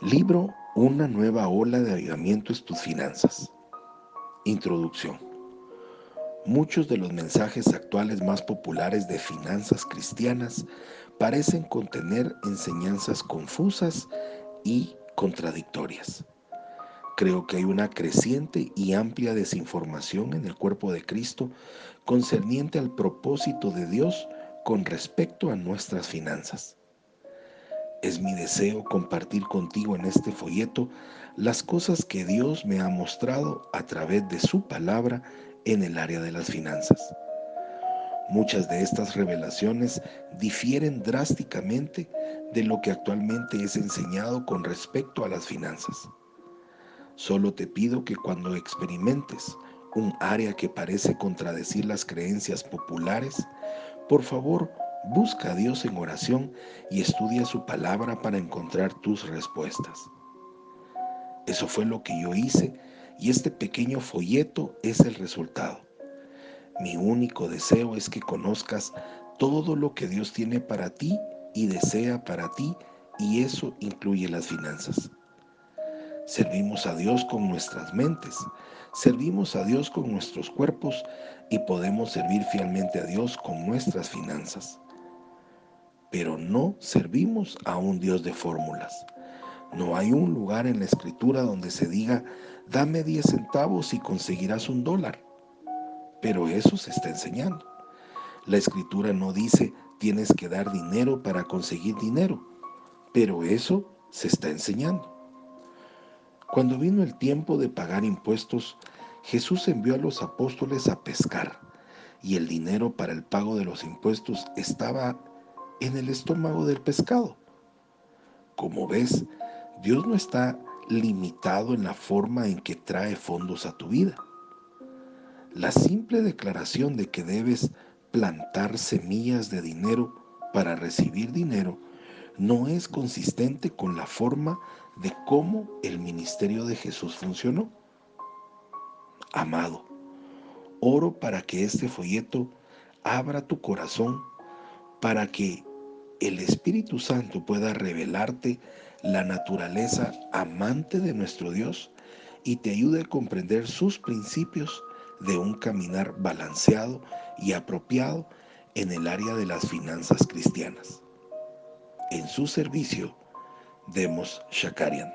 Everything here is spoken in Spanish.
Libro Una nueva ola de avivamiento en tus finanzas. Introducción. Muchos de los mensajes actuales más populares de finanzas cristianas parecen contener enseñanzas confusas y contradictorias. Creo que hay una creciente y amplia desinformación en el cuerpo de Cristo concerniente al propósito de Dios con respecto a nuestras finanzas. Es mi deseo compartir contigo en este folleto las cosas que Dios me ha mostrado a través de su palabra en el área de las finanzas. Muchas de estas revelaciones difieren drásticamente de lo que actualmente es enseñado con respecto a las finanzas. Solo te pido que cuando experimentes un área que parece contradecir las creencias populares, por favor Busca a Dios en oración y estudia su palabra para encontrar tus respuestas. Eso fue lo que yo hice y este pequeño folleto es el resultado. Mi único deseo es que conozcas todo lo que Dios tiene para ti y desea para ti y eso incluye las finanzas. Servimos a Dios con nuestras mentes, servimos a Dios con nuestros cuerpos y podemos servir fielmente a Dios con nuestras finanzas pero no servimos a un Dios de fórmulas. No hay un lugar en la escritura donde se diga, dame 10 centavos y conseguirás un dólar. Pero eso se está enseñando. La escritura no dice, tienes que dar dinero para conseguir dinero. Pero eso se está enseñando. Cuando vino el tiempo de pagar impuestos, Jesús envió a los apóstoles a pescar y el dinero para el pago de los impuestos estaba en el estómago del pescado. Como ves, Dios no está limitado en la forma en que trae fondos a tu vida. La simple declaración de que debes plantar semillas de dinero para recibir dinero no es consistente con la forma de cómo el ministerio de Jesús funcionó. Amado, oro para que este folleto abra tu corazón para que el Espíritu Santo pueda revelarte la naturaleza amante de nuestro Dios y te ayude a comprender sus principios de un caminar balanceado y apropiado en el área de las finanzas cristianas. En su servicio, Demos Shakarian.